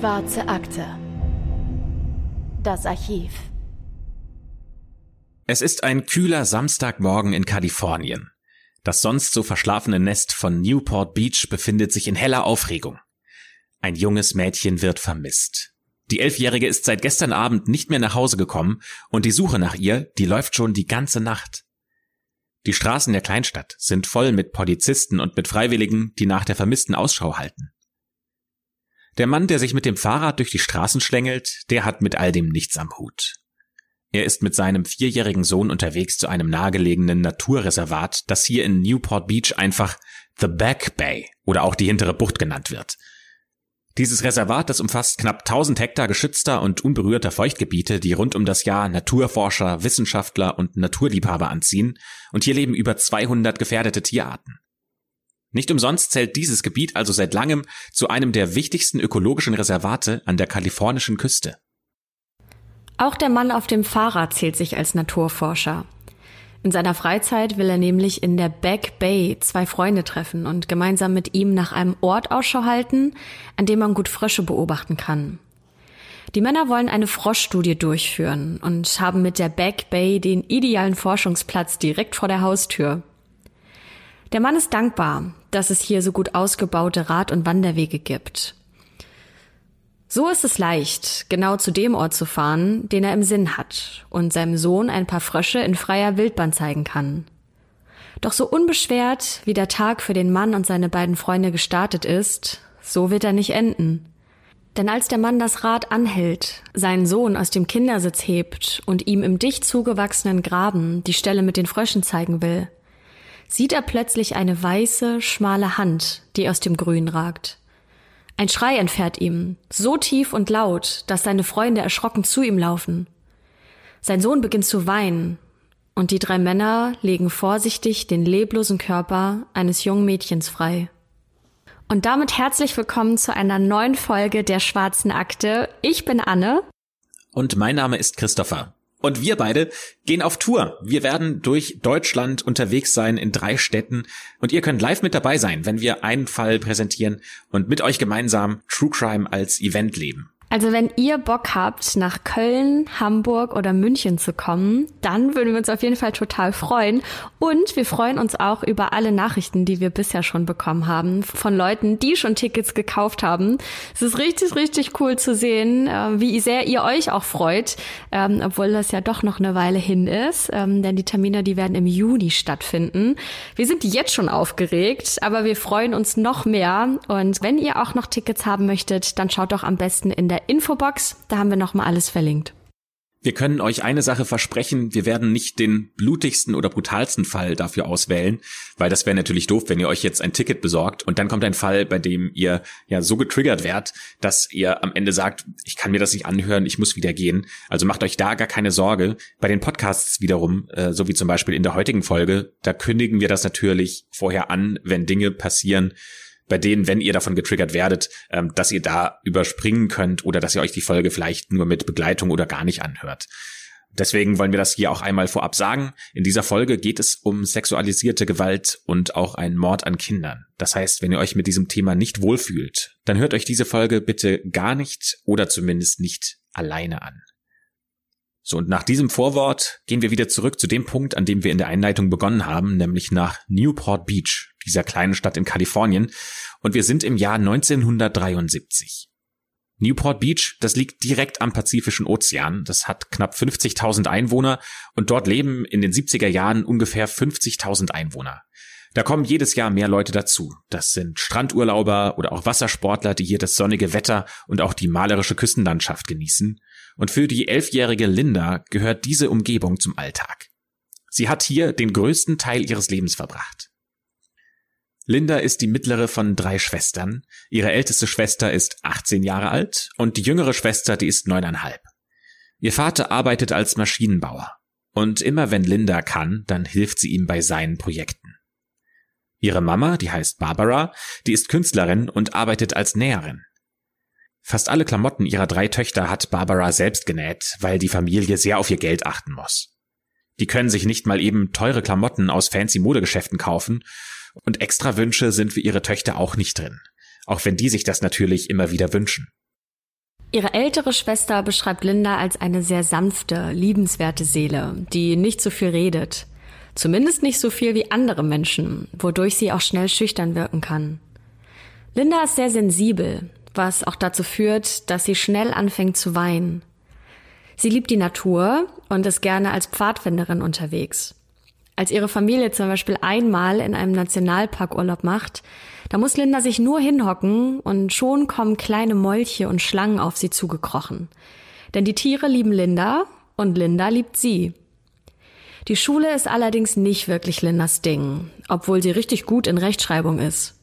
Schwarze Akte. Das Archiv. Es ist ein kühler Samstagmorgen in Kalifornien. Das sonst so verschlafene Nest von Newport Beach befindet sich in heller Aufregung. Ein junges Mädchen wird vermisst. Die Elfjährige ist seit gestern Abend nicht mehr nach Hause gekommen und die Suche nach ihr, die läuft schon die ganze Nacht. Die Straßen der Kleinstadt sind voll mit Polizisten und mit Freiwilligen, die nach der Vermissten Ausschau halten. Der Mann, der sich mit dem Fahrrad durch die Straßen schlängelt, der hat mit all dem nichts am Hut. Er ist mit seinem vierjährigen Sohn unterwegs zu einem nahegelegenen Naturreservat, das hier in Newport Beach einfach The Back Bay oder auch die hintere Bucht genannt wird. Dieses Reservat, das umfasst knapp 1000 Hektar geschützter und unberührter Feuchtgebiete, die rund um das Jahr Naturforscher, Wissenschaftler und Naturliebhaber anziehen, und hier leben über 200 gefährdete Tierarten. Nicht umsonst zählt dieses Gebiet also seit langem zu einem der wichtigsten ökologischen Reservate an der kalifornischen Küste. Auch der Mann auf dem Fahrrad zählt sich als Naturforscher. In seiner Freizeit will er nämlich in der Back Bay zwei Freunde treffen und gemeinsam mit ihm nach einem Ort Ausschau halten, an dem man gut Frösche beobachten kann. Die Männer wollen eine Froschstudie durchführen und haben mit der Back Bay den idealen Forschungsplatz direkt vor der Haustür. Der Mann ist dankbar, dass es hier so gut ausgebaute Rad- und Wanderwege gibt. So ist es leicht, genau zu dem Ort zu fahren, den er im Sinn hat und seinem Sohn ein paar Frösche in freier Wildbahn zeigen kann. Doch so unbeschwert, wie der Tag für den Mann und seine beiden Freunde gestartet ist, so wird er nicht enden. Denn als der Mann das Rad anhält, seinen Sohn aus dem Kindersitz hebt und ihm im dicht zugewachsenen Graben die Stelle mit den Fröschen zeigen will, sieht er plötzlich eine weiße, schmale Hand, die aus dem Grün ragt. Ein Schrei entfährt ihm, so tief und laut, dass seine Freunde erschrocken zu ihm laufen. Sein Sohn beginnt zu weinen, und die drei Männer legen vorsichtig den leblosen Körper eines jungen Mädchens frei. Und damit herzlich willkommen zu einer neuen Folge der Schwarzen Akte. Ich bin Anne. Und mein Name ist Christopher. Und wir beide gehen auf Tour. Wir werden durch Deutschland unterwegs sein in drei Städten und ihr könnt live mit dabei sein, wenn wir einen Fall präsentieren und mit euch gemeinsam True Crime als Event leben. Also wenn ihr Bock habt, nach Köln, Hamburg oder München zu kommen, dann würden wir uns auf jeden Fall total freuen. Und wir freuen uns auch über alle Nachrichten, die wir bisher schon bekommen haben, von Leuten, die schon Tickets gekauft haben. Es ist richtig, richtig cool zu sehen, äh, wie sehr ihr euch auch freut, ähm, obwohl das ja doch noch eine Weile hin ist. Ähm, denn die Termine, die werden im Juni stattfinden. Wir sind jetzt schon aufgeregt, aber wir freuen uns noch mehr. Und wenn ihr auch noch Tickets haben möchtet, dann schaut doch am besten in der Infobox, da haben wir nochmal alles verlinkt. Wir können euch eine Sache versprechen, wir werden nicht den blutigsten oder brutalsten Fall dafür auswählen, weil das wäre natürlich doof, wenn ihr euch jetzt ein Ticket besorgt und dann kommt ein Fall, bei dem ihr ja so getriggert werdet, dass ihr am Ende sagt, ich kann mir das nicht anhören, ich muss wieder gehen. Also macht euch da gar keine Sorge. Bei den Podcasts wiederum, äh, so wie zum Beispiel in der heutigen Folge, da kündigen wir das natürlich vorher an, wenn Dinge passieren, bei denen, wenn ihr davon getriggert werdet, ähm, dass ihr da überspringen könnt oder dass ihr euch die Folge vielleicht nur mit Begleitung oder gar nicht anhört. Deswegen wollen wir das hier auch einmal vorab sagen. In dieser Folge geht es um sexualisierte Gewalt und auch einen Mord an Kindern. Das heißt, wenn ihr euch mit diesem Thema nicht wohlfühlt, dann hört euch diese Folge bitte gar nicht oder zumindest nicht alleine an. So, und nach diesem Vorwort gehen wir wieder zurück zu dem Punkt, an dem wir in der Einleitung begonnen haben, nämlich nach Newport Beach, dieser kleinen Stadt in Kalifornien. Und wir sind im Jahr 1973. Newport Beach, das liegt direkt am Pazifischen Ozean. Das hat knapp 50.000 Einwohner und dort leben in den 70er Jahren ungefähr 50.000 Einwohner. Da kommen jedes Jahr mehr Leute dazu. Das sind Strandurlauber oder auch Wassersportler, die hier das sonnige Wetter und auch die malerische Küstenlandschaft genießen. Und für die elfjährige Linda gehört diese Umgebung zum Alltag. Sie hat hier den größten Teil ihres Lebens verbracht. Linda ist die mittlere von drei Schwestern. Ihre älteste Schwester ist 18 Jahre alt und die jüngere Schwester, die ist neuneinhalb. Ihr Vater arbeitet als Maschinenbauer. Und immer wenn Linda kann, dann hilft sie ihm bei seinen Projekten. Ihre Mama, die heißt Barbara, die ist Künstlerin und arbeitet als Näherin. Fast alle Klamotten ihrer drei Töchter hat Barbara selbst genäht, weil die Familie sehr auf ihr Geld achten muss. Die können sich nicht mal eben teure Klamotten aus fancy Modegeschäften kaufen und extra Wünsche sind für ihre Töchter auch nicht drin, auch wenn die sich das natürlich immer wieder wünschen. Ihre ältere Schwester beschreibt Linda als eine sehr sanfte, liebenswerte Seele, die nicht so viel redet. Zumindest nicht so viel wie andere Menschen, wodurch sie auch schnell schüchtern wirken kann. Linda ist sehr sensibel, was auch dazu führt, dass sie schnell anfängt zu weinen. Sie liebt die Natur und ist gerne als Pfadfinderin unterwegs. Als ihre Familie zum Beispiel einmal in einem Nationalpark Urlaub macht, da muss Linda sich nur hinhocken und schon kommen kleine Molche und Schlangen auf sie zugekrochen. Denn die Tiere lieben Linda und Linda liebt sie. Die Schule ist allerdings nicht wirklich Lindas Ding, obwohl sie richtig gut in Rechtschreibung ist.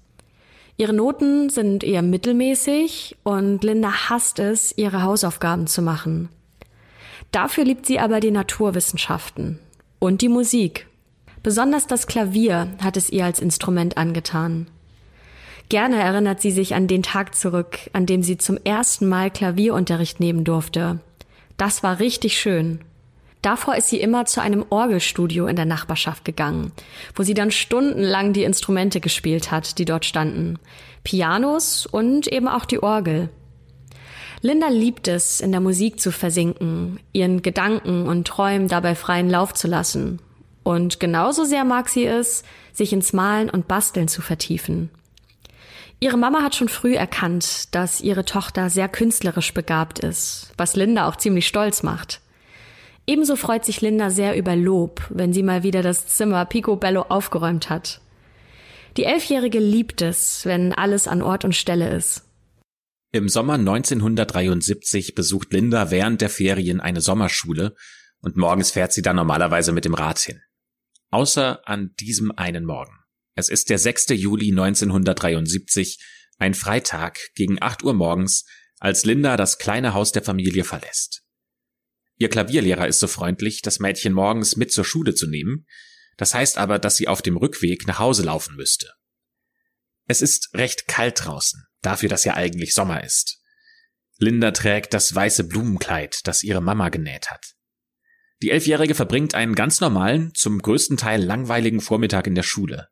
Ihre Noten sind eher mittelmäßig und Linda hasst es, ihre Hausaufgaben zu machen. Dafür liebt sie aber die Naturwissenschaften und die Musik. Besonders das Klavier hat es ihr als Instrument angetan. Gerne erinnert sie sich an den Tag zurück, an dem sie zum ersten Mal Klavierunterricht nehmen durfte. Das war richtig schön. Davor ist sie immer zu einem Orgelstudio in der Nachbarschaft gegangen, wo sie dann stundenlang die Instrumente gespielt hat, die dort standen. Pianos und eben auch die Orgel. Linda liebt es, in der Musik zu versinken, ihren Gedanken und Träumen dabei freien Lauf zu lassen. Und genauso sehr mag sie es, sich ins Malen und Basteln zu vertiefen. Ihre Mama hat schon früh erkannt, dass ihre Tochter sehr künstlerisch begabt ist, was Linda auch ziemlich stolz macht. Ebenso freut sich Linda sehr über Lob, wenn sie mal wieder das Zimmer Picobello aufgeräumt hat. Die Elfjährige liebt es, wenn alles an Ort und Stelle ist. Im Sommer 1973 besucht Linda während der Ferien eine Sommerschule und morgens fährt sie dann normalerweise mit dem Rad hin. Außer an diesem einen Morgen. Es ist der 6. Juli 1973, ein Freitag gegen 8 Uhr morgens, als Linda das kleine Haus der Familie verlässt. Ihr Klavierlehrer ist so freundlich, das Mädchen morgens mit zur Schule zu nehmen, das heißt aber, dass sie auf dem Rückweg nach Hause laufen müsste. Es ist recht kalt draußen, dafür, dass ja eigentlich Sommer ist. Linda trägt das weiße Blumenkleid, das ihre Mama genäht hat. Die Elfjährige verbringt einen ganz normalen, zum größten Teil langweiligen Vormittag in der Schule.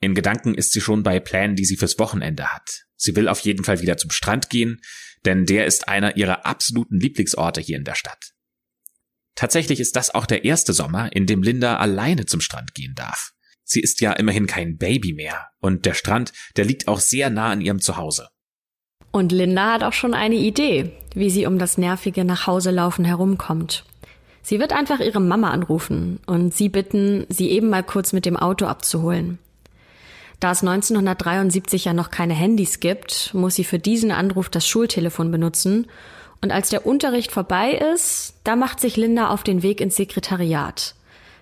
In Gedanken ist sie schon bei Plänen, die sie fürs Wochenende hat. Sie will auf jeden Fall wieder zum Strand gehen, denn der ist einer ihrer absoluten Lieblingsorte hier in der Stadt. Tatsächlich ist das auch der erste Sommer, in dem Linda alleine zum Strand gehen darf. Sie ist ja immerhin kein Baby mehr und der Strand, der liegt auch sehr nah an ihrem Zuhause. Und Linda hat auch schon eine Idee, wie sie um das nervige Nachhauselaufen herumkommt. Sie wird einfach ihre Mama anrufen und sie bitten, sie eben mal kurz mit dem Auto abzuholen. Da es 1973 ja noch keine Handys gibt, muss sie für diesen Anruf das Schultelefon benutzen. Und als der Unterricht vorbei ist, da macht sich Linda auf den Weg ins Sekretariat.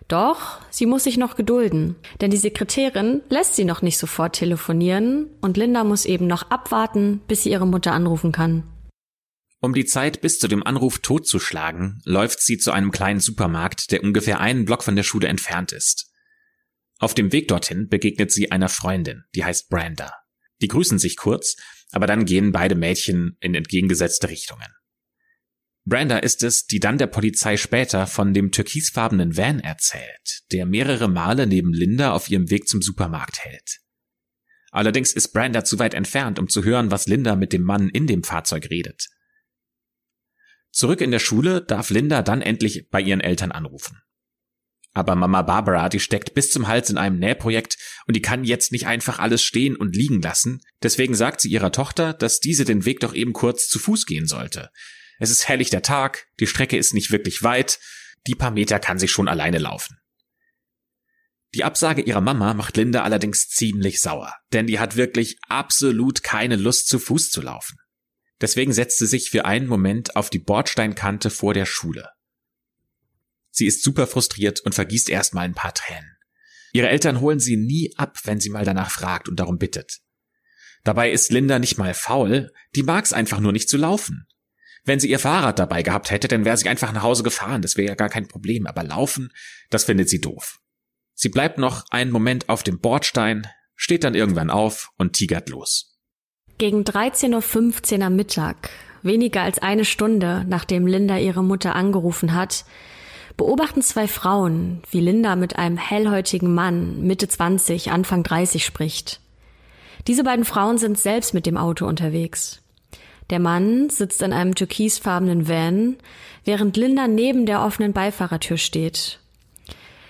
Doch sie muss sich noch gedulden, denn die Sekretärin lässt sie noch nicht sofort telefonieren und Linda muss eben noch abwarten, bis sie ihre Mutter anrufen kann. Um die Zeit bis zu dem Anruf totzuschlagen, läuft sie zu einem kleinen Supermarkt, der ungefähr einen Block von der Schule entfernt ist. Auf dem Weg dorthin begegnet sie einer Freundin, die heißt Branda. Die grüßen sich kurz, aber dann gehen beide Mädchen in entgegengesetzte Richtungen. Branda ist es, die dann der Polizei später von dem türkisfarbenen Van erzählt, der mehrere Male neben Linda auf ihrem Weg zum Supermarkt hält. Allerdings ist Branda zu weit entfernt, um zu hören, was Linda mit dem Mann in dem Fahrzeug redet. Zurück in der Schule darf Linda dann endlich bei ihren Eltern anrufen. Aber Mama Barbara, die steckt bis zum Hals in einem Nähprojekt und die kann jetzt nicht einfach alles stehen und liegen lassen. Deswegen sagt sie ihrer Tochter, dass diese den Weg doch eben kurz zu Fuß gehen sollte. Es ist herrlich der Tag, die Strecke ist nicht wirklich weit, die paar Meter kann sie schon alleine laufen. Die Absage ihrer Mama macht Linda allerdings ziemlich sauer, denn die hat wirklich absolut keine Lust zu Fuß zu laufen. Deswegen setzt sie sich für einen Moment auf die Bordsteinkante vor der Schule. Sie ist super frustriert und vergießt erstmal ein paar Tränen. Ihre Eltern holen sie nie ab, wenn sie mal danach fragt und darum bittet. Dabei ist Linda nicht mal faul, die mag's einfach nur nicht zu laufen. Wenn sie ihr Fahrrad dabei gehabt hätte, dann wäre sie einfach nach Hause gefahren, das wäre ja gar kein Problem, aber laufen, das findet sie doof. Sie bleibt noch einen Moment auf dem Bordstein, steht dann irgendwann auf und tigert los. Gegen 13.15 Uhr am Mittag, weniger als eine Stunde, nachdem Linda ihre Mutter angerufen hat, beobachten zwei Frauen, wie Linda mit einem hellhäutigen Mann Mitte 20, Anfang 30 spricht. Diese beiden Frauen sind selbst mit dem Auto unterwegs. Der Mann sitzt in einem türkisfarbenen Van, während Linda neben der offenen Beifahrertür steht.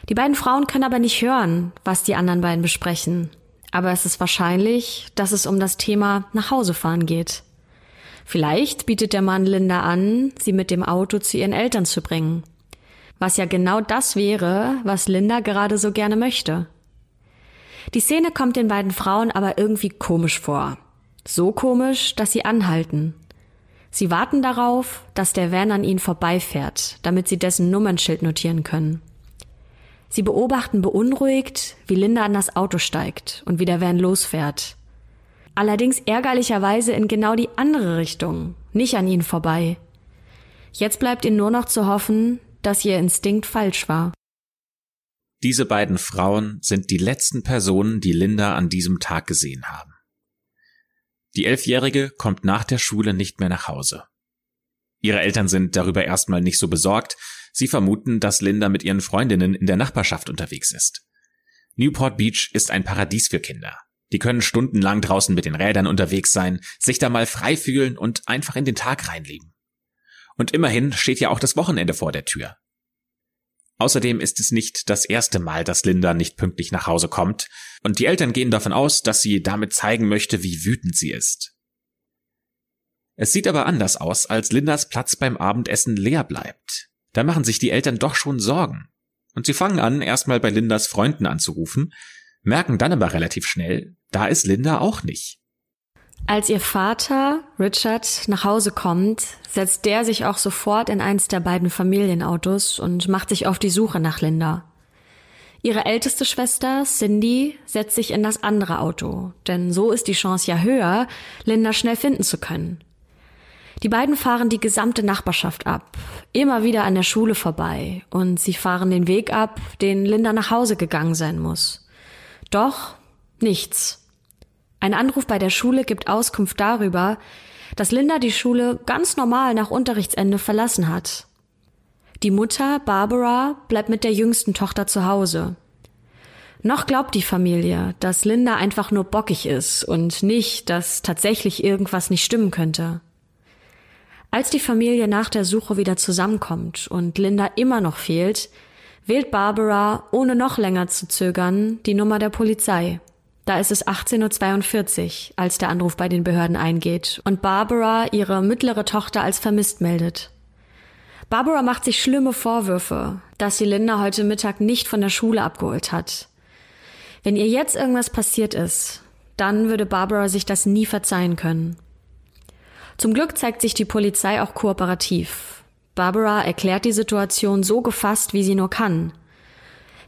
Die beiden Frauen können aber nicht hören, was die anderen beiden besprechen. Aber es ist wahrscheinlich, dass es um das Thema nach Hause fahren geht. Vielleicht bietet der Mann Linda an, sie mit dem Auto zu ihren Eltern zu bringen. Was ja genau das wäre, was Linda gerade so gerne möchte. Die Szene kommt den beiden Frauen aber irgendwie komisch vor. So komisch, dass sie anhalten. Sie warten darauf, dass der Van an ihnen vorbeifährt, damit sie dessen Nummernschild notieren können. Sie beobachten beunruhigt, wie Linda an das Auto steigt und wie der Van losfährt allerdings ärgerlicherweise in genau die andere Richtung, nicht an ihnen vorbei. Jetzt bleibt ihnen nur noch zu hoffen, dass ihr Instinkt falsch war. Diese beiden Frauen sind die letzten Personen, die Linda an diesem Tag gesehen haben. Die Elfjährige kommt nach der Schule nicht mehr nach Hause. Ihre Eltern sind darüber erstmal nicht so besorgt, sie vermuten, dass Linda mit ihren Freundinnen in der Nachbarschaft unterwegs ist. Newport Beach ist ein Paradies für Kinder. Die können stundenlang draußen mit den Rädern unterwegs sein, sich da mal frei fühlen und einfach in den Tag reinleben. Und immerhin steht ja auch das Wochenende vor der Tür. Außerdem ist es nicht das erste Mal, dass Linda nicht pünktlich nach Hause kommt, und die Eltern gehen davon aus, dass sie damit zeigen möchte, wie wütend sie ist. Es sieht aber anders aus, als Lindas Platz beim Abendessen leer bleibt. Da machen sich die Eltern doch schon Sorgen. Und sie fangen an, erstmal bei Lindas Freunden anzurufen, merken dann aber relativ schnell, da ist Linda auch nicht. Als ihr Vater, Richard, nach Hause kommt, setzt der sich auch sofort in eins der beiden Familienautos und macht sich auf die Suche nach Linda. Ihre älteste Schwester, Cindy, setzt sich in das andere Auto, denn so ist die Chance ja höher, Linda schnell finden zu können. Die beiden fahren die gesamte Nachbarschaft ab, immer wieder an der Schule vorbei, und sie fahren den Weg ab, den Linda nach Hause gegangen sein muss. Doch nichts. Ein Anruf bei der Schule gibt Auskunft darüber, dass Linda die Schule ganz normal nach Unterrichtsende verlassen hat. Die Mutter, Barbara, bleibt mit der jüngsten Tochter zu Hause. Noch glaubt die Familie, dass Linda einfach nur bockig ist und nicht, dass tatsächlich irgendwas nicht stimmen könnte. Als die Familie nach der Suche wieder zusammenkommt und Linda immer noch fehlt, wählt Barbara, ohne noch länger zu zögern, die Nummer der Polizei. Da ist es 18.42 Uhr, als der Anruf bei den Behörden eingeht und Barbara ihre mittlere Tochter als vermisst meldet. Barbara macht sich schlimme Vorwürfe, dass sie Linda heute Mittag nicht von der Schule abgeholt hat. Wenn ihr jetzt irgendwas passiert ist, dann würde Barbara sich das nie verzeihen können. Zum Glück zeigt sich die Polizei auch kooperativ. Barbara erklärt die Situation so gefasst, wie sie nur kann.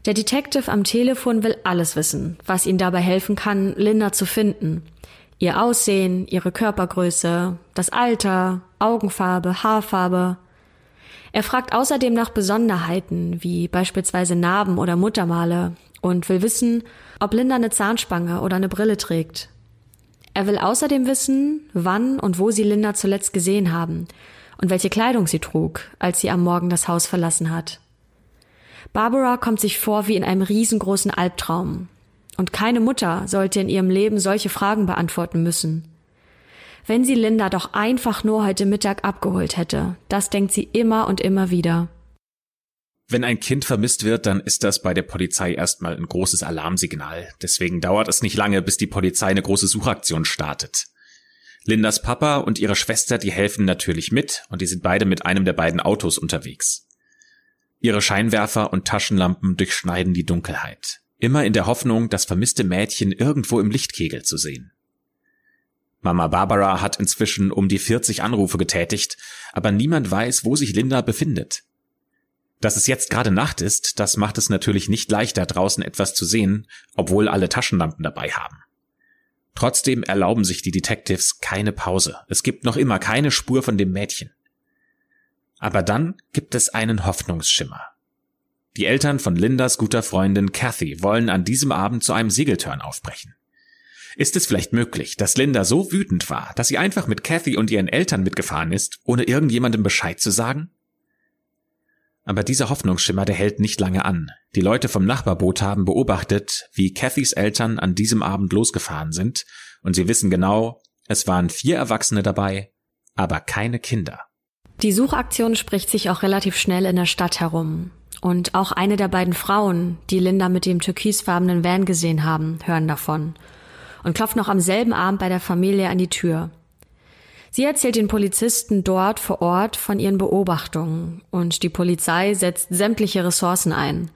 Der Detective am Telefon will alles wissen, was ihm dabei helfen kann, Linda zu finden. Ihr Aussehen, ihre Körpergröße, das Alter, Augenfarbe, Haarfarbe. Er fragt außerdem nach Besonderheiten, wie beispielsweise Narben oder Muttermale, und will wissen, ob Linda eine Zahnspange oder eine Brille trägt. Er will außerdem wissen, wann und wo sie Linda zuletzt gesehen haben und welche Kleidung sie trug, als sie am Morgen das Haus verlassen hat. Barbara kommt sich vor wie in einem riesengroßen Albtraum. Und keine Mutter sollte in ihrem Leben solche Fragen beantworten müssen. Wenn sie Linda doch einfach nur heute Mittag abgeholt hätte, das denkt sie immer und immer wieder. Wenn ein Kind vermisst wird, dann ist das bei der Polizei erstmal ein großes Alarmsignal. Deswegen dauert es nicht lange, bis die Polizei eine große Suchaktion startet. Lindas Papa und ihre Schwester, die helfen natürlich mit und die sind beide mit einem der beiden Autos unterwegs. Ihre Scheinwerfer und Taschenlampen durchschneiden die Dunkelheit, immer in der Hoffnung, das vermisste Mädchen irgendwo im Lichtkegel zu sehen. Mama Barbara hat inzwischen um die 40 Anrufe getätigt, aber niemand weiß, wo sich Linda befindet. Dass es jetzt gerade Nacht ist, das macht es natürlich nicht leichter, draußen etwas zu sehen, obwohl alle Taschenlampen dabei haben. Trotzdem erlauben sich die Detectives keine Pause. Es gibt noch immer keine Spur von dem Mädchen. Aber dann gibt es einen Hoffnungsschimmer. Die Eltern von Lindas guter Freundin Kathy wollen an diesem Abend zu einem Segeltörn aufbrechen. Ist es vielleicht möglich, dass Linda so wütend war, dass sie einfach mit Kathy und ihren Eltern mitgefahren ist, ohne irgendjemandem Bescheid zu sagen? Aber dieser Hoffnungsschimmer, der hält nicht lange an. Die Leute vom Nachbarboot haben beobachtet, wie Cathys Eltern an diesem Abend losgefahren sind, und sie wissen genau, es waren vier Erwachsene dabei aber keine Kinder. Die Suchaktion spricht sich auch relativ schnell in der Stadt herum. Und auch eine der beiden Frauen, die Linda mit dem türkisfarbenen Van gesehen haben, hören davon und klopft noch am selben Abend bei der Familie an die Tür. Sie erzählt den Polizisten dort vor Ort von ihren Beobachtungen und die Polizei setzt sämtliche Ressourcen ein.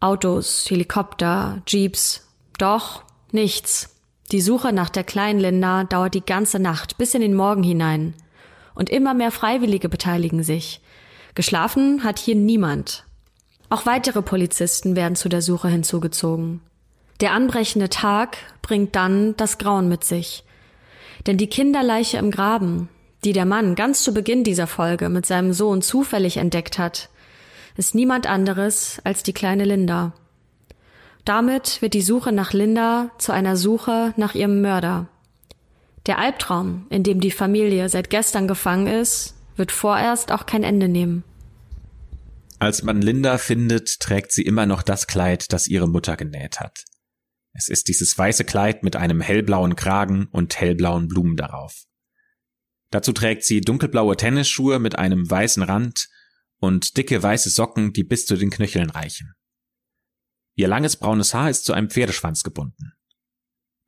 Autos, Helikopter, Jeeps. Doch nichts. Die Suche nach der kleinen Linda dauert die ganze Nacht bis in den Morgen hinein. Und immer mehr Freiwillige beteiligen sich. Geschlafen hat hier niemand. Auch weitere Polizisten werden zu der Suche hinzugezogen. Der anbrechende Tag bringt dann das Grauen mit sich. Denn die Kinderleiche im Graben, die der Mann ganz zu Beginn dieser Folge mit seinem Sohn zufällig entdeckt hat, ist niemand anderes als die kleine Linda. Damit wird die Suche nach Linda zu einer Suche nach ihrem Mörder. Der Albtraum, in dem die Familie seit gestern gefangen ist, wird vorerst auch kein Ende nehmen. Als man Linda findet, trägt sie immer noch das Kleid, das ihre Mutter genäht hat. Es ist dieses weiße Kleid mit einem hellblauen Kragen und hellblauen Blumen darauf. Dazu trägt sie dunkelblaue Tennisschuhe mit einem weißen Rand und dicke weiße Socken, die bis zu den Knöcheln reichen. Ihr langes braunes Haar ist zu einem Pferdeschwanz gebunden.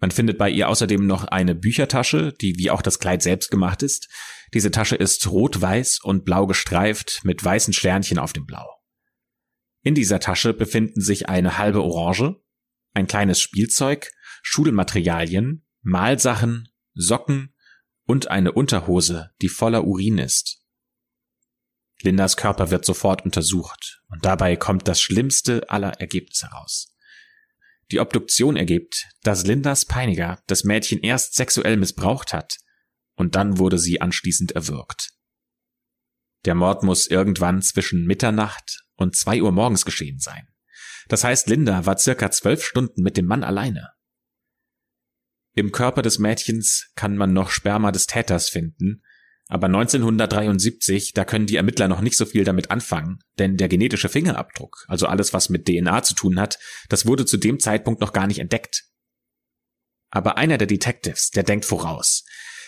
Man findet bei ihr außerdem noch eine Büchertasche, die wie auch das Kleid selbst gemacht ist. Diese Tasche ist rot-weiß und blau gestreift mit weißen Sternchen auf dem Blau. In dieser Tasche befinden sich eine halbe Orange, ein kleines Spielzeug, Schulmaterialien, Malsachen, Socken und eine Unterhose, die voller Urin ist. Lindas Körper wird sofort untersucht und dabei kommt das schlimmste aller Ergebnisse heraus. Die Obduktion ergibt, dass Lindas Peiniger das Mädchen erst sexuell missbraucht hat und dann wurde sie anschließend erwürgt. Der Mord muss irgendwann zwischen Mitternacht und zwei Uhr morgens geschehen sein. Das heißt, Linda war circa zwölf Stunden mit dem Mann alleine. Im Körper des Mädchens kann man noch Sperma des Täters finden, aber 1973, da können die Ermittler noch nicht so viel damit anfangen, denn der genetische Fingerabdruck, also alles, was mit DNA zu tun hat, das wurde zu dem Zeitpunkt noch gar nicht entdeckt. Aber einer der Detectives, der denkt voraus.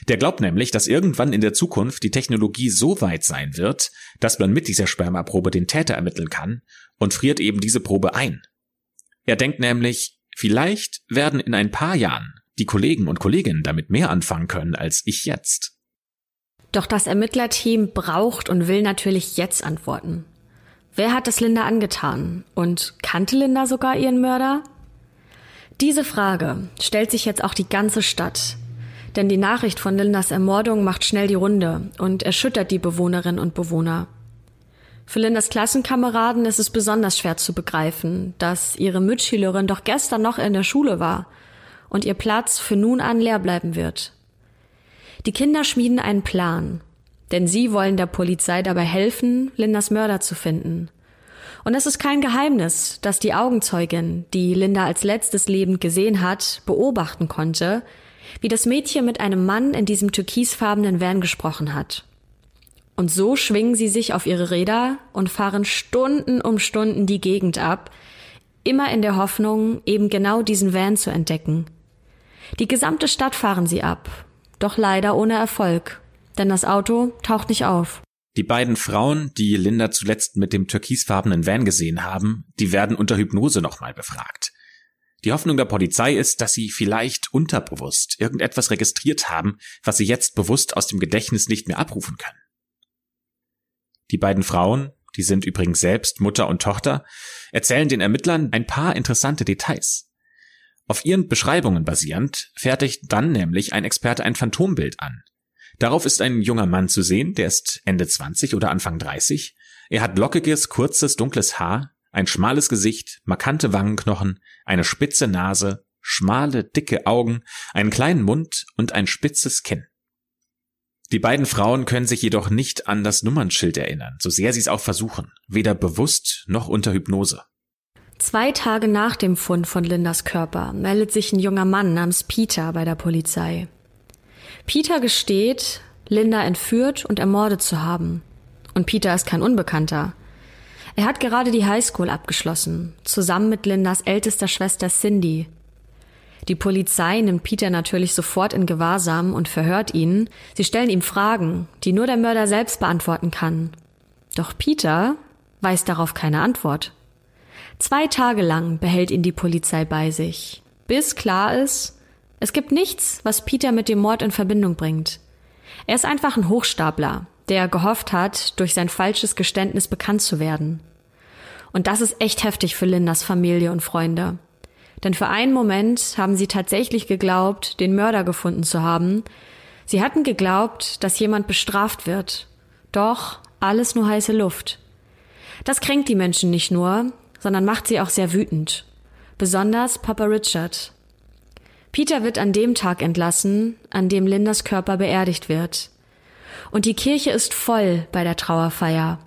Der glaubt nämlich, dass irgendwann in der Zukunft die Technologie so weit sein wird, dass man mit dieser Spermaprobe den Täter ermitteln kann und friert eben diese Probe ein. Er denkt nämlich, vielleicht werden in ein paar Jahren die Kollegen und Kolleginnen damit mehr anfangen können als ich jetzt. Doch das Ermittlerteam braucht und will natürlich jetzt Antworten. Wer hat es Linda angetan? Und kannte Linda sogar ihren Mörder? Diese Frage stellt sich jetzt auch die ganze Stadt. Denn die Nachricht von Lindas Ermordung macht schnell die Runde und erschüttert die Bewohnerinnen und Bewohner. Für Lindas Klassenkameraden ist es besonders schwer zu begreifen, dass ihre Mitschülerin doch gestern noch in der Schule war und ihr Platz für nun an leer bleiben wird. Die Kinder schmieden einen Plan, denn sie wollen der Polizei dabei helfen, Lindas Mörder zu finden. Und es ist kein Geheimnis, dass die Augenzeugin, die Linda als letztes lebend gesehen hat, beobachten konnte, wie das Mädchen mit einem Mann in diesem türkisfarbenen Van gesprochen hat. Und so schwingen sie sich auf ihre Räder und fahren Stunden um Stunden die Gegend ab, immer in der Hoffnung, eben genau diesen Van zu entdecken. Die gesamte Stadt fahren sie ab, doch leider ohne Erfolg, denn das Auto taucht nicht auf. Die beiden Frauen, die Linda zuletzt mit dem türkisfarbenen Van gesehen haben, die werden unter Hypnose nochmal befragt. Die Hoffnung der Polizei ist, dass sie vielleicht unterbewusst irgendetwas registriert haben, was sie jetzt bewusst aus dem Gedächtnis nicht mehr abrufen können. Die beiden Frauen, die sind übrigens selbst Mutter und Tochter, erzählen den Ermittlern ein paar interessante Details. Auf ihren Beschreibungen basierend fertigt dann nämlich ein Experte ein Phantombild an. Darauf ist ein junger Mann zu sehen, der ist Ende 20 oder Anfang 30. Er hat lockiges, kurzes, dunkles Haar, ein schmales Gesicht, markante Wangenknochen, eine spitze Nase, schmale, dicke Augen, einen kleinen Mund und ein spitzes Kinn. Die beiden Frauen können sich jedoch nicht an das Nummernschild erinnern, so sehr sie es auch versuchen, weder bewusst noch unter Hypnose. Zwei Tage nach dem Fund von Lindas Körper meldet sich ein junger Mann namens Peter bei der Polizei. Peter gesteht, Linda entführt und ermordet zu haben. Und Peter ist kein Unbekannter. Er hat gerade die Highschool abgeschlossen, zusammen mit Lindas ältester Schwester Cindy. Die Polizei nimmt Peter natürlich sofort in Gewahrsam und verhört ihn. Sie stellen ihm Fragen, die nur der Mörder selbst beantworten kann. Doch Peter weiß darauf keine Antwort. Zwei Tage lang behält ihn die Polizei bei sich, bis klar ist, es gibt nichts, was Peter mit dem Mord in Verbindung bringt. Er ist einfach ein Hochstapler, der gehofft hat, durch sein falsches Geständnis bekannt zu werden. Und das ist echt heftig für Lindas Familie und Freunde. Denn für einen Moment haben sie tatsächlich geglaubt, den Mörder gefunden zu haben. Sie hatten geglaubt, dass jemand bestraft wird. Doch alles nur heiße Luft. Das kränkt die Menschen nicht nur, sondern macht sie auch sehr wütend. Besonders Papa Richard. Peter wird an dem Tag entlassen, an dem Lindas Körper beerdigt wird. Und die Kirche ist voll bei der Trauerfeier.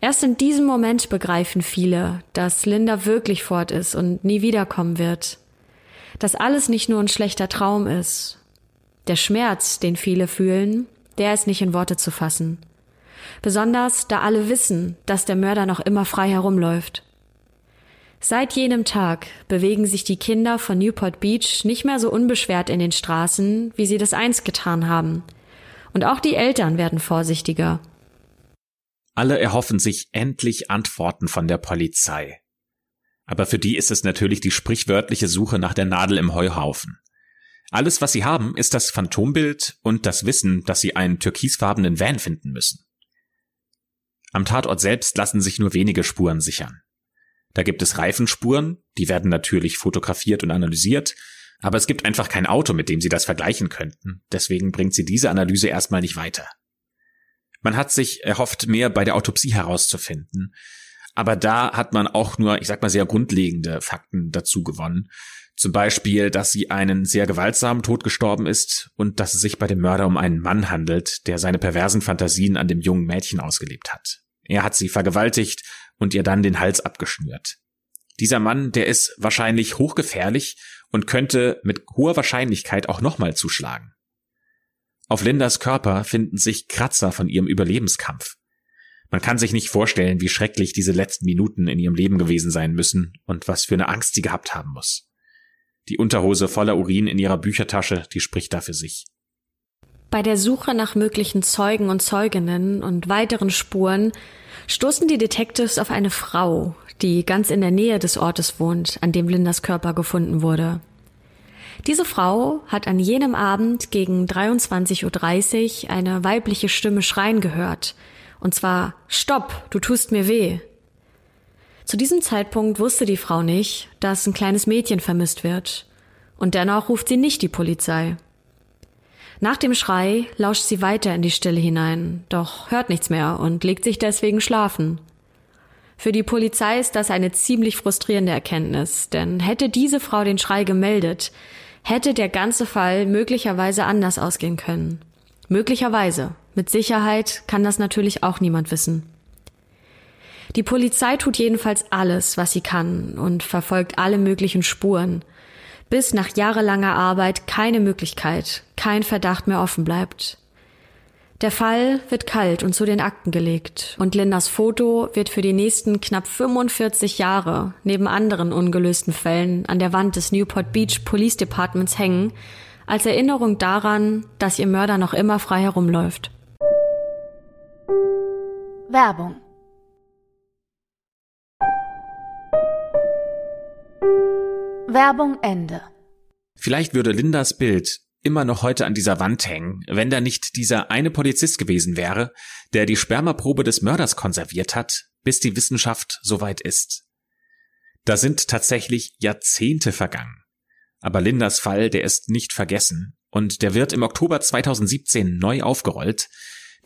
Erst in diesem Moment begreifen viele, dass Linda wirklich fort ist und nie wiederkommen wird. Dass alles nicht nur ein schlechter Traum ist. Der Schmerz, den viele fühlen, der ist nicht in Worte zu fassen. Besonders da alle wissen, dass der Mörder noch immer frei herumläuft. Seit jenem Tag bewegen sich die Kinder von Newport Beach nicht mehr so unbeschwert in den Straßen, wie sie das einst getan haben. Und auch die Eltern werden vorsichtiger. Alle erhoffen sich endlich Antworten von der Polizei. Aber für die ist es natürlich die sprichwörtliche Suche nach der Nadel im Heuhaufen. Alles, was sie haben, ist das Phantombild und das Wissen, dass sie einen türkisfarbenen Van finden müssen. Am Tatort selbst lassen sich nur wenige Spuren sichern. Da gibt es Reifenspuren, die werden natürlich fotografiert und analysiert, aber es gibt einfach kein Auto, mit dem sie das vergleichen könnten. Deswegen bringt sie diese Analyse erstmal nicht weiter. Man hat sich erhofft, mehr bei der Autopsie herauszufinden. Aber da hat man auch nur, ich sag mal, sehr grundlegende Fakten dazu gewonnen. Zum Beispiel, dass sie einen sehr gewaltsamen Tod gestorben ist und dass es sich bei dem Mörder um einen Mann handelt, der seine perversen Fantasien an dem jungen Mädchen ausgelebt hat. Er hat sie vergewaltigt und ihr dann den Hals abgeschnürt. Dieser Mann, der ist wahrscheinlich hochgefährlich und könnte mit hoher Wahrscheinlichkeit auch nochmal zuschlagen. Auf Lindas Körper finden sich Kratzer von ihrem Überlebenskampf. Man kann sich nicht vorstellen, wie schrecklich diese letzten Minuten in ihrem Leben gewesen sein müssen und was für eine Angst sie gehabt haben muss. Die Unterhose voller Urin in ihrer Büchertasche, die spricht da für sich. Bei der Suche nach möglichen Zeugen und Zeuginnen und weiteren Spuren stoßen die Detectives auf eine Frau, die ganz in der Nähe des Ortes wohnt, an dem Lindas Körper gefunden wurde. Diese Frau hat an jenem Abend gegen 23.30 Uhr eine weibliche Stimme schreien gehört. Und zwar, Stopp, du tust mir weh. Zu diesem Zeitpunkt wusste die Frau nicht, dass ein kleines Mädchen vermisst wird. Und dennoch ruft sie nicht die Polizei. Nach dem Schrei lauscht sie weiter in die Stille hinein, doch hört nichts mehr und legt sich deswegen schlafen. Für die Polizei ist das eine ziemlich frustrierende Erkenntnis, denn hätte diese Frau den Schrei gemeldet, hätte der ganze Fall möglicherweise anders ausgehen können. Möglicherweise. Mit Sicherheit kann das natürlich auch niemand wissen. Die Polizei tut jedenfalls alles, was sie kann und verfolgt alle möglichen Spuren, bis nach jahrelanger Arbeit keine Möglichkeit, kein Verdacht mehr offen bleibt. Der Fall wird kalt und zu den Akten gelegt und Lindas Foto wird für die nächsten knapp 45 Jahre neben anderen ungelösten Fällen an der Wand des Newport Beach Police Departments hängen, als Erinnerung daran, dass ihr Mörder noch immer frei herumläuft. Werbung Werbung Ende. Vielleicht würde Lindas Bild immer noch heute an dieser Wand hängen, wenn da nicht dieser eine Polizist gewesen wäre, der die Spermaprobe des Mörders konserviert hat, bis die Wissenschaft soweit ist. Da sind tatsächlich Jahrzehnte vergangen. Aber Lindas Fall, der ist nicht vergessen und der wird im Oktober 2017 neu aufgerollt,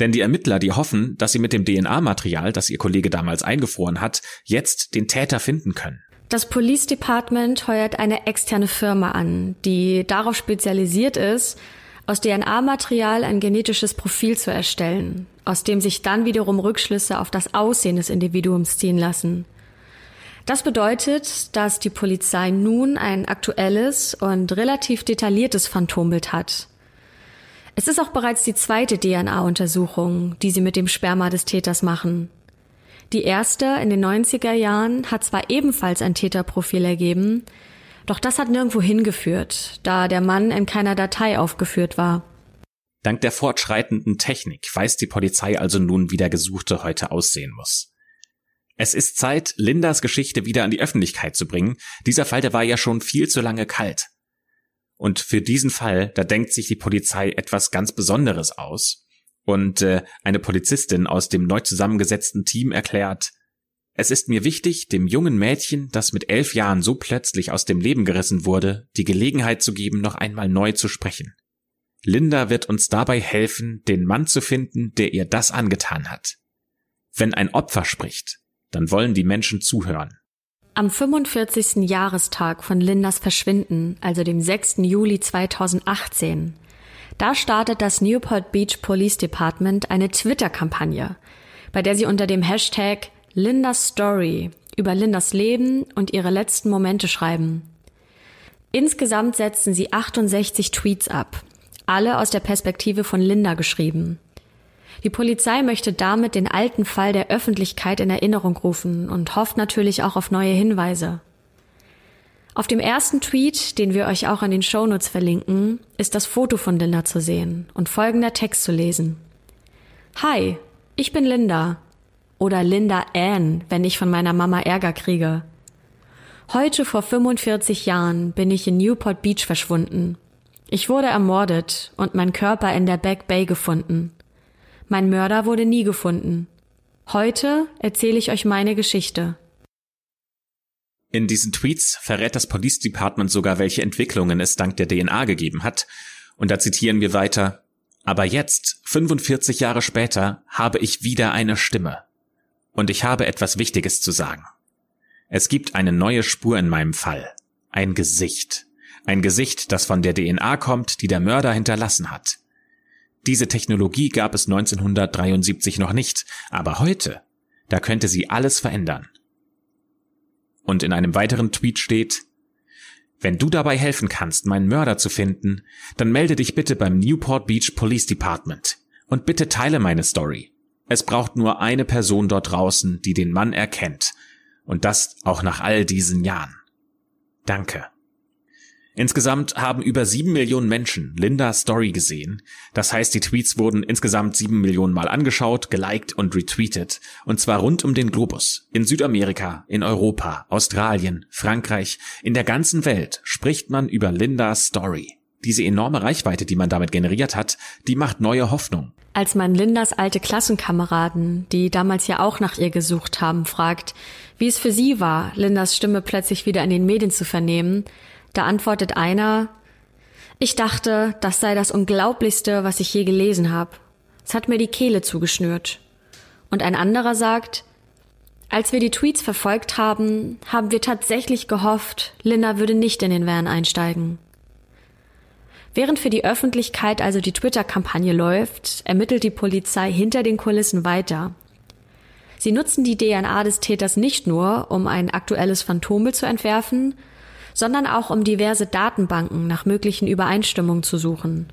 denn die Ermittler, die hoffen, dass sie mit dem DNA-Material, das ihr Kollege damals eingefroren hat, jetzt den Täter finden können. Das Police Department heuert eine externe Firma an, die darauf spezialisiert ist, aus DNA-Material ein genetisches Profil zu erstellen, aus dem sich dann wiederum Rückschlüsse auf das Aussehen des Individuums ziehen lassen. Das bedeutet, dass die Polizei nun ein aktuelles und relativ detailliertes Phantombild hat. Es ist auch bereits die zweite DNA-Untersuchung, die sie mit dem Sperma des Täters machen. Die erste in den 90er Jahren hat zwar ebenfalls ein Täterprofil ergeben, Doch das hat nirgendwo hingeführt, da der Mann in keiner Datei aufgeführt war. Dank der fortschreitenden Technik weiß die Polizei also nun, wie der Gesuchte heute aussehen muss. Es ist Zeit, Lindas Geschichte wieder an die Öffentlichkeit zu bringen. Dieser Fall, der war ja schon viel zu lange kalt. Und für diesen Fall, da denkt sich die Polizei etwas ganz Besonderes aus. Und äh, eine Polizistin aus dem neu zusammengesetzten Team erklärt, es ist mir wichtig, dem jungen Mädchen, das mit elf Jahren so plötzlich aus dem Leben gerissen wurde, die Gelegenheit zu geben, noch einmal neu zu sprechen. Linda wird uns dabei helfen, den Mann zu finden, der ihr das angetan hat. Wenn ein Opfer spricht, dann wollen die Menschen zuhören. Am 45. Jahrestag von Lindas Verschwinden, also dem 6. Juli 2018, da startet das Newport Beach Police Department eine Twitter-Kampagne, bei der sie unter dem Hashtag Lindas Story über Lindas Leben und ihre letzten Momente schreiben. Insgesamt setzten sie 68 Tweets ab, alle aus der Perspektive von Linda geschrieben. Die Polizei möchte damit den alten Fall der Öffentlichkeit in Erinnerung rufen und hofft natürlich auch auf neue Hinweise. Auf dem ersten Tweet, den wir euch auch an den Shownotes verlinken, ist das Foto von Linda zu sehen und folgender Text zu lesen. Hi, ich bin Linda. Oder Linda Ann, wenn ich von meiner Mama Ärger kriege. Heute vor 45 Jahren bin ich in Newport Beach verschwunden. Ich wurde ermordet und mein Körper in der Back Bay gefunden. Mein Mörder wurde nie gefunden. Heute erzähle ich euch meine Geschichte. In diesen Tweets verrät das Police Department sogar, welche Entwicklungen es dank der DNA gegeben hat. Und da zitieren wir weiter. Aber jetzt, 45 Jahre später, habe ich wieder eine Stimme. Und ich habe etwas Wichtiges zu sagen. Es gibt eine neue Spur in meinem Fall. Ein Gesicht. Ein Gesicht, das von der DNA kommt, die der Mörder hinterlassen hat. Diese Technologie gab es 1973 noch nicht, aber heute, da könnte sie alles verändern. Und in einem weiteren Tweet steht, wenn du dabei helfen kannst, meinen Mörder zu finden, dann melde dich bitte beim Newport Beach Police Department und bitte teile meine Story. Es braucht nur eine Person dort draußen, die den Mann erkennt. Und das auch nach all diesen Jahren. Danke. Insgesamt haben über sieben Millionen Menschen Linda Story gesehen. Das heißt, die Tweets wurden insgesamt sieben Millionen Mal angeschaut, geliked und retweetet. Und zwar rund um den Globus. In Südamerika, in Europa, Australien, Frankreich, in der ganzen Welt spricht man über Linda Story. Diese enorme Reichweite, die man damit generiert hat, die macht neue Hoffnung. Als man Lindas alte Klassenkameraden, die damals ja auch nach ihr gesucht haben, fragt, wie es für sie war, Lindas Stimme plötzlich wieder in den Medien zu vernehmen, da antwortet einer, ich dachte, das sei das Unglaublichste, was ich je gelesen habe. Es hat mir die Kehle zugeschnürt. Und ein anderer sagt, als wir die Tweets verfolgt haben, haben wir tatsächlich gehofft, Linda würde nicht in den Van einsteigen. Während für die Öffentlichkeit also die Twitter-Kampagne läuft, ermittelt die Polizei hinter den Kulissen weiter. Sie nutzen die DNA des Täters nicht nur, um ein aktuelles Phantombild zu entwerfen, sondern auch um diverse Datenbanken nach möglichen Übereinstimmungen zu suchen.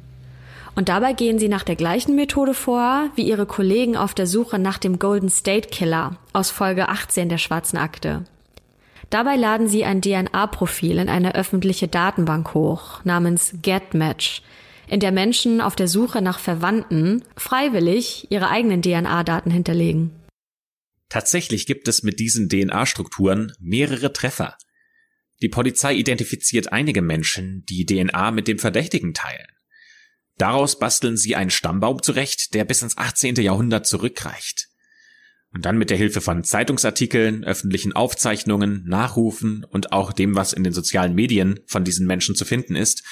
Und dabei gehen sie nach der gleichen Methode vor wie ihre Kollegen auf der Suche nach dem Golden State Killer aus Folge 18 der Schwarzen Akte. Dabei laden sie ein DNA-Profil in eine öffentliche Datenbank hoch namens GetMatch, in der Menschen auf der Suche nach Verwandten freiwillig ihre eigenen DNA-Daten hinterlegen. Tatsächlich gibt es mit diesen DNA-Strukturen mehrere Treffer. Die Polizei identifiziert einige Menschen, die DNA mit dem Verdächtigen teilen. Daraus basteln sie einen Stammbaum zurecht, der bis ins 18. Jahrhundert zurückreicht. Und dann mit der Hilfe von Zeitungsartikeln, öffentlichen Aufzeichnungen, Nachrufen und auch dem, was in den sozialen Medien von diesen Menschen zu finden ist,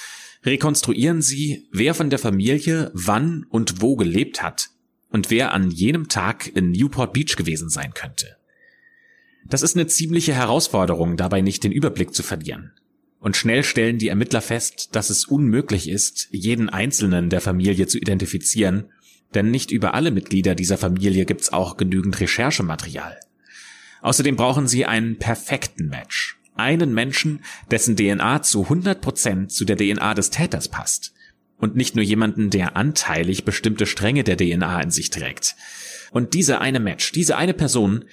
rekonstruieren sie, wer von der Familie wann und wo gelebt hat und wer an jenem Tag in Newport Beach gewesen sein könnte. Das ist eine ziemliche Herausforderung, dabei nicht den Überblick zu verlieren. Und schnell stellen die Ermittler fest, dass es unmöglich ist, jeden Einzelnen der Familie zu identifizieren, denn nicht über alle Mitglieder dieser Familie gibt's auch genügend Recherchematerial. Außerdem brauchen sie einen perfekten Match. Einen Menschen, dessen DNA zu 100% zu der DNA des Täters passt. Und nicht nur jemanden, der anteilig bestimmte Stränge der DNA in sich trägt. Und diese eine Match, diese eine Person,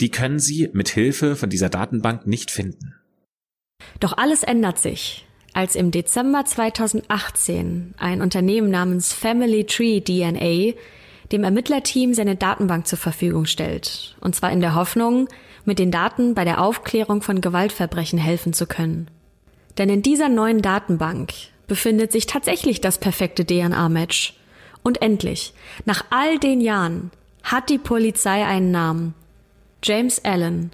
die können Sie mit Hilfe von dieser Datenbank nicht finden. Doch alles ändert sich, als im Dezember 2018 ein Unternehmen namens Family Tree DNA dem Ermittlerteam seine Datenbank zur Verfügung stellt. Und zwar in der Hoffnung, mit den Daten bei der Aufklärung von Gewaltverbrechen helfen zu können. Denn in dieser neuen Datenbank befindet sich tatsächlich das perfekte DNA-Match. Und endlich, nach all den Jahren, hat die Polizei einen Namen. James Allen.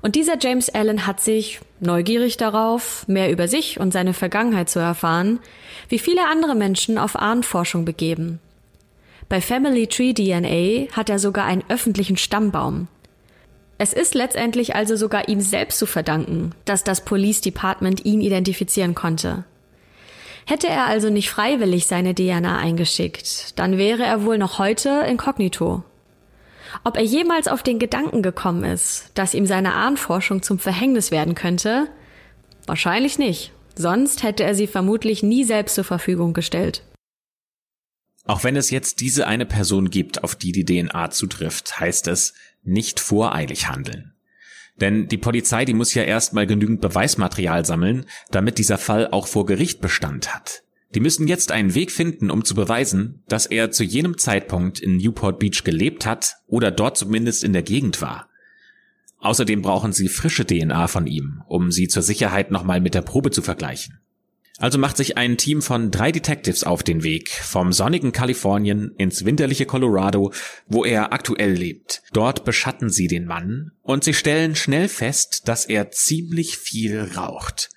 Und dieser James Allen hat sich, neugierig darauf, mehr über sich und seine Vergangenheit zu erfahren, wie viele andere Menschen auf Ahnenforschung begeben. Bei Family Tree DNA hat er sogar einen öffentlichen Stammbaum. Es ist letztendlich also sogar ihm selbst zu verdanken, dass das Police Department ihn identifizieren konnte. Hätte er also nicht freiwillig seine DNA eingeschickt, dann wäre er wohl noch heute inkognito. Ob er jemals auf den Gedanken gekommen ist, dass ihm seine Ahnforschung zum Verhängnis werden könnte? Wahrscheinlich nicht. Sonst hätte er sie vermutlich nie selbst zur Verfügung gestellt. Auch wenn es jetzt diese eine Person gibt, auf die die DNA zutrifft, heißt es nicht voreilig handeln. Denn die Polizei, die muss ja erstmal genügend Beweismaterial sammeln, damit dieser Fall auch vor Gericht Bestand hat. Die müssen jetzt einen Weg finden, um zu beweisen, dass er zu jenem Zeitpunkt in Newport Beach gelebt hat oder dort zumindest in der Gegend war. Außerdem brauchen sie frische DNA von ihm, um sie zur Sicherheit nochmal mit der Probe zu vergleichen. Also macht sich ein Team von drei Detectives auf den Weg vom sonnigen Kalifornien ins winterliche Colorado, wo er aktuell lebt. Dort beschatten sie den Mann und sie stellen schnell fest, dass er ziemlich viel raucht.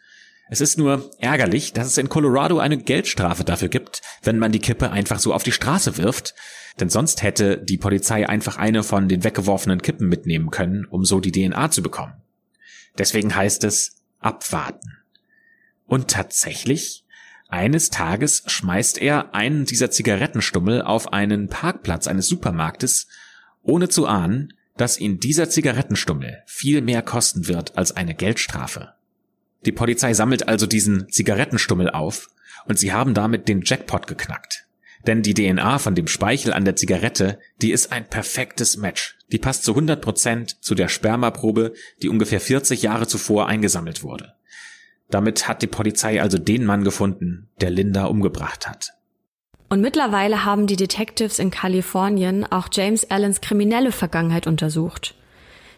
Es ist nur ärgerlich, dass es in Colorado eine Geldstrafe dafür gibt, wenn man die Kippe einfach so auf die Straße wirft, denn sonst hätte die Polizei einfach eine von den weggeworfenen Kippen mitnehmen können, um so die DNA zu bekommen. Deswegen heißt es abwarten. Und tatsächlich, eines Tages schmeißt er einen dieser Zigarettenstummel auf einen Parkplatz eines Supermarktes, ohne zu ahnen, dass ihn dieser Zigarettenstummel viel mehr kosten wird als eine Geldstrafe. Die Polizei sammelt also diesen Zigarettenstummel auf und sie haben damit den Jackpot geknackt. Denn die DNA von dem Speichel an der Zigarette, die ist ein perfektes Match. Die passt zu 100 Prozent zu der Spermaprobe, die ungefähr 40 Jahre zuvor eingesammelt wurde. Damit hat die Polizei also den Mann gefunden, der Linda umgebracht hat. Und mittlerweile haben die Detectives in Kalifornien auch James Allens kriminelle Vergangenheit untersucht.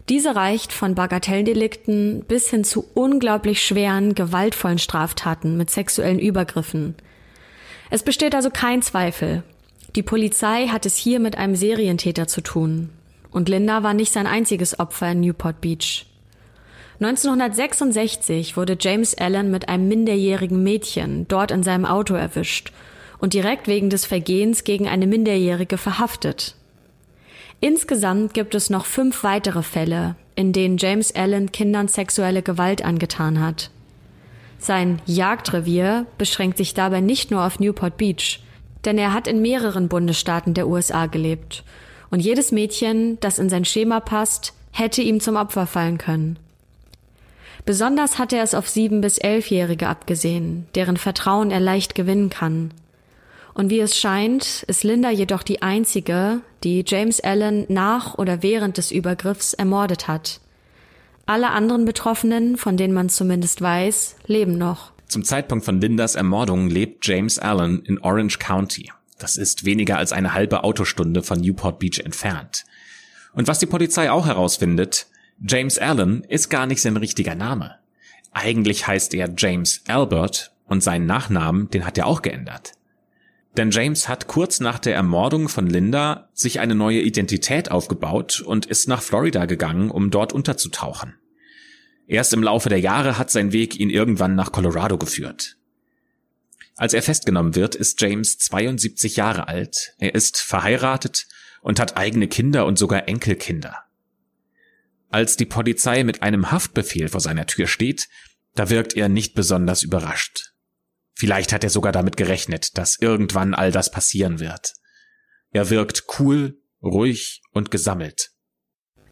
Diese reicht von Bagatelldelikten bis hin zu unglaublich schweren, gewaltvollen Straftaten mit sexuellen Übergriffen. Es besteht also kein Zweifel. Die Polizei hat es hier mit einem Serientäter zu tun. Und Linda war nicht sein einziges Opfer in Newport Beach. 1966 wurde James Allen mit einem minderjährigen Mädchen dort in seinem Auto erwischt und direkt wegen des Vergehens gegen eine Minderjährige verhaftet. Insgesamt gibt es noch fünf weitere Fälle, in denen James Allen Kindern sexuelle Gewalt angetan hat. Sein Jagdrevier beschränkt sich dabei nicht nur auf Newport Beach, denn er hat in mehreren Bundesstaaten der USA gelebt und jedes Mädchen, das in sein Schema passt, hätte ihm zum Opfer fallen können. Besonders hat er es auf sieben bis elfjährige abgesehen, deren Vertrauen er leicht gewinnen kann. Und wie es scheint, ist Linda jedoch die einzige, die James Allen nach oder während des Übergriffs ermordet hat. Alle anderen Betroffenen, von denen man zumindest weiß, leben noch. Zum Zeitpunkt von Lindas Ermordung lebt James Allen in Orange County. Das ist weniger als eine halbe Autostunde von Newport Beach entfernt. Und was die Polizei auch herausfindet, James Allen ist gar nicht sein richtiger Name. Eigentlich heißt er James Albert und seinen Nachnamen, den hat er auch geändert. Denn James hat kurz nach der Ermordung von Linda sich eine neue Identität aufgebaut und ist nach Florida gegangen, um dort unterzutauchen. Erst im Laufe der Jahre hat sein Weg ihn irgendwann nach Colorado geführt. Als er festgenommen wird, ist James 72 Jahre alt, er ist verheiratet und hat eigene Kinder und sogar Enkelkinder. Als die Polizei mit einem Haftbefehl vor seiner Tür steht, da wirkt er nicht besonders überrascht. Vielleicht hat er sogar damit gerechnet, dass irgendwann all das passieren wird. Er wirkt cool, ruhig und gesammelt.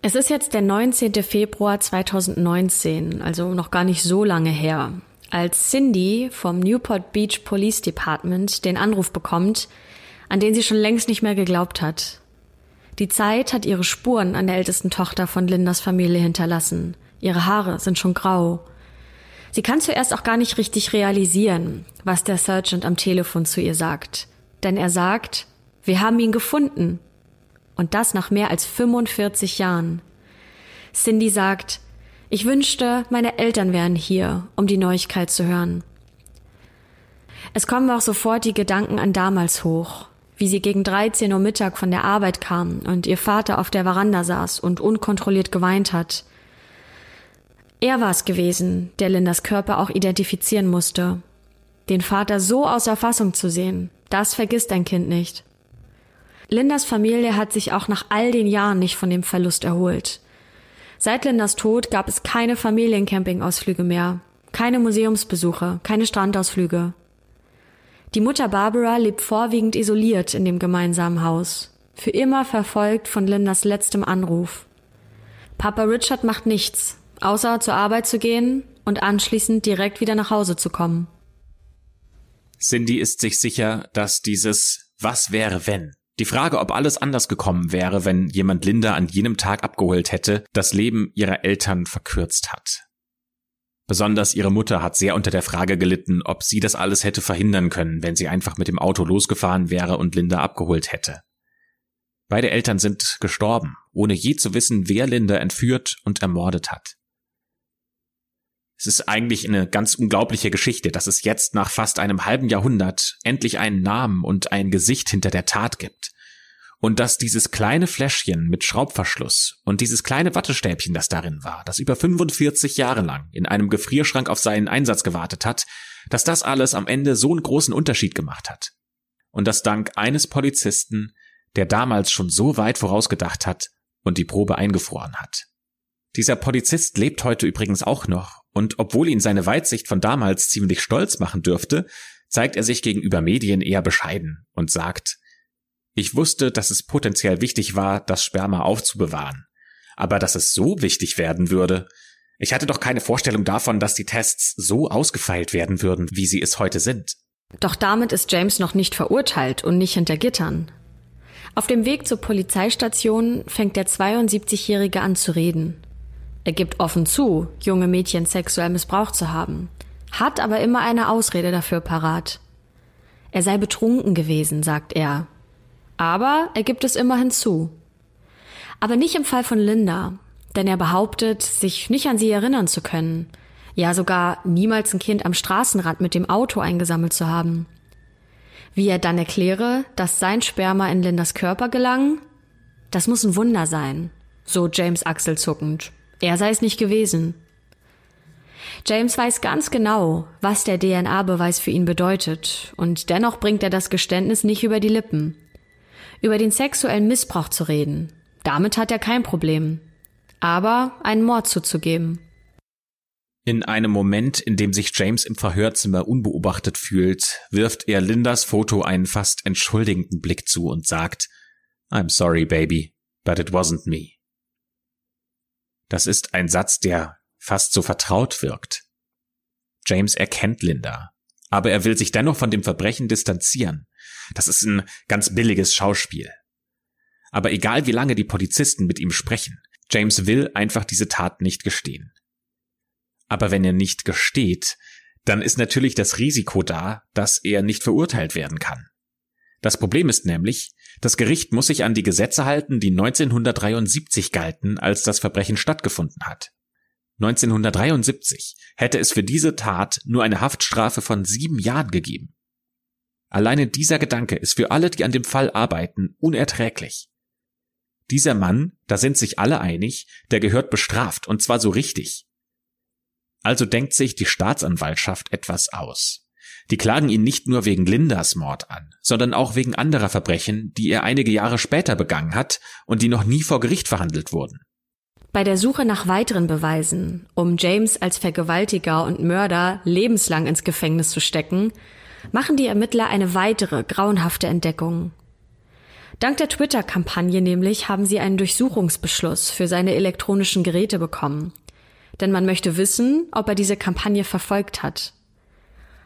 Es ist jetzt der 19. Februar 2019, also noch gar nicht so lange her, als Cindy vom Newport Beach Police Department den Anruf bekommt, an den sie schon längst nicht mehr geglaubt hat. Die Zeit hat ihre Spuren an der ältesten Tochter von Lindas Familie hinterlassen. Ihre Haare sind schon grau. Sie kann zuerst auch gar nicht richtig realisieren, was der Sergeant am Telefon zu ihr sagt. Denn er sagt, wir haben ihn gefunden. Und das nach mehr als 45 Jahren. Cindy sagt, ich wünschte, meine Eltern wären hier, um die Neuigkeit zu hören. Es kommen auch sofort die Gedanken an damals hoch, wie sie gegen 13 Uhr Mittag von der Arbeit kam und ihr Vater auf der Veranda saß und unkontrolliert geweint hat. Er war es gewesen, der Lindas Körper auch identifizieren musste. Den Vater so außer Fassung zu sehen, das vergisst ein Kind nicht. Lindas Familie hat sich auch nach all den Jahren nicht von dem Verlust erholt. Seit Lindas Tod gab es keine Familiencampingausflüge mehr, keine Museumsbesuche, keine Strandausflüge. Die Mutter Barbara lebt vorwiegend isoliert in dem gemeinsamen Haus, für immer verfolgt von Lindas letztem Anruf. Papa Richard macht nichts, außer zur Arbeit zu gehen und anschließend direkt wieder nach Hause zu kommen. Cindy ist sich sicher, dass dieses Was wäre wenn die Frage, ob alles anders gekommen wäre, wenn jemand Linda an jenem Tag abgeholt hätte, das Leben ihrer Eltern verkürzt hat. Besonders ihre Mutter hat sehr unter der Frage gelitten, ob sie das alles hätte verhindern können, wenn sie einfach mit dem Auto losgefahren wäre und Linda abgeholt hätte. Beide Eltern sind gestorben, ohne je zu wissen, wer Linda entführt und ermordet hat. Es ist eigentlich eine ganz unglaubliche Geschichte, dass es jetzt nach fast einem halben Jahrhundert endlich einen Namen und ein Gesicht hinter der Tat gibt. Und dass dieses kleine Fläschchen mit Schraubverschluss und dieses kleine Wattestäbchen, das darin war, das über 45 Jahre lang in einem Gefrierschrank auf seinen Einsatz gewartet hat, dass das alles am Ende so einen großen Unterschied gemacht hat. Und das dank eines Polizisten, der damals schon so weit vorausgedacht hat und die Probe eingefroren hat. Dieser Polizist lebt heute übrigens auch noch und obwohl ihn seine Weitsicht von damals ziemlich stolz machen dürfte, zeigt er sich gegenüber Medien eher bescheiden und sagt, ich wusste, dass es potenziell wichtig war, das Sperma aufzubewahren. Aber dass es so wichtig werden würde, ich hatte doch keine Vorstellung davon, dass die Tests so ausgefeilt werden würden, wie sie es heute sind. Doch damit ist James noch nicht verurteilt und nicht hinter Gittern. Auf dem Weg zur Polizeistation fängt der 72-Jährige an zu reden. Er gibt offen zu, junge Mädchen sexuell missbraucht zu haben, hat aber immer eine Ausrede dafür parat. Er sei betrunken gewesen, sagt er. Aber er gibt es immerhin zu. Aber nicht im Fall von Linda, denn er behauptet, sich nicht an sie erinnern zu können, ja sogar niemals ein Kind am Straßenrand mit dem Auto eingesammelt zu haben. Wie er dann erkläre, dass sein Sperma in Lindas Körper gelang, das muss ein Wunder sein, so James achselzuckend. Er sei es nicht gewesen. James weiß ganz genau, was der DNA-Beweis für ihn bedeutet, und dennoch bringt er das Geständnis nicht über die Lippen. Über den sexuellen Missbrauch zu reden, damit hat er kein Problem. Aber einen Mord zuzugeben. In einem Moment, in dem sich James im Verhörzimmer unbeobachtet fühlt, wirft er Lindas Foto einen fast entschuldigenden Blick zu und sagt, I'm sorry, baby, but it wasn't me. Das ist ein Satz, der fast so vertraut wirkt. James erkennt Linda, aber er will sich dennoch von dem Verbrechen distanzieren. Das ist ein ganz billiges Schauspiel. Aber egal wie lange die Polizisten mit ihm sprechen, James will einfach diese Tat nicht gestehen. Aber wenn er nicht gesteht, dann ist natürlich das Risiko da, dass er nicht verurteilt werden kann. Das Problem ist nämlich, das Gericht muss sich an die Gesetze halten, die 1973 galten, als das Verbrechen stattgefunden hat. 1973 hätte es für diese Tat nur eine Haftstrafe von sieben Jahren gegeben. Alleine dieser Gedanke ist für alle, die an dem Fall arbeiten, unerträglich. Dieser Mann, da sind sich alle einig, der gehört bestraft, und zwar so richtig. Also denkt sich die Staatsanwaltschaft etwas aus. Die klagen ihn nicht nur wegen Lindas Mord an, sondern auch wegen anderer Verbrechen, die er einige Jahre später begangen hat und die noch nie vor Gericht verhandelt wurden. Bei der Suche nach weiteren Beweisen, um James als Vergewaltiger und Mörder lebenslang ins Gefängnis zu stecken, machen die Ermittler eine weitere grauenhafte Entdeckung. Dank der Twitter-Kampagne nämlich haben sie einen Durchsuchungsbeschluss für seine elektronischen Geräte bekommen. Denn man möchte wissen, ob er diese Kampagne verfolgt hat.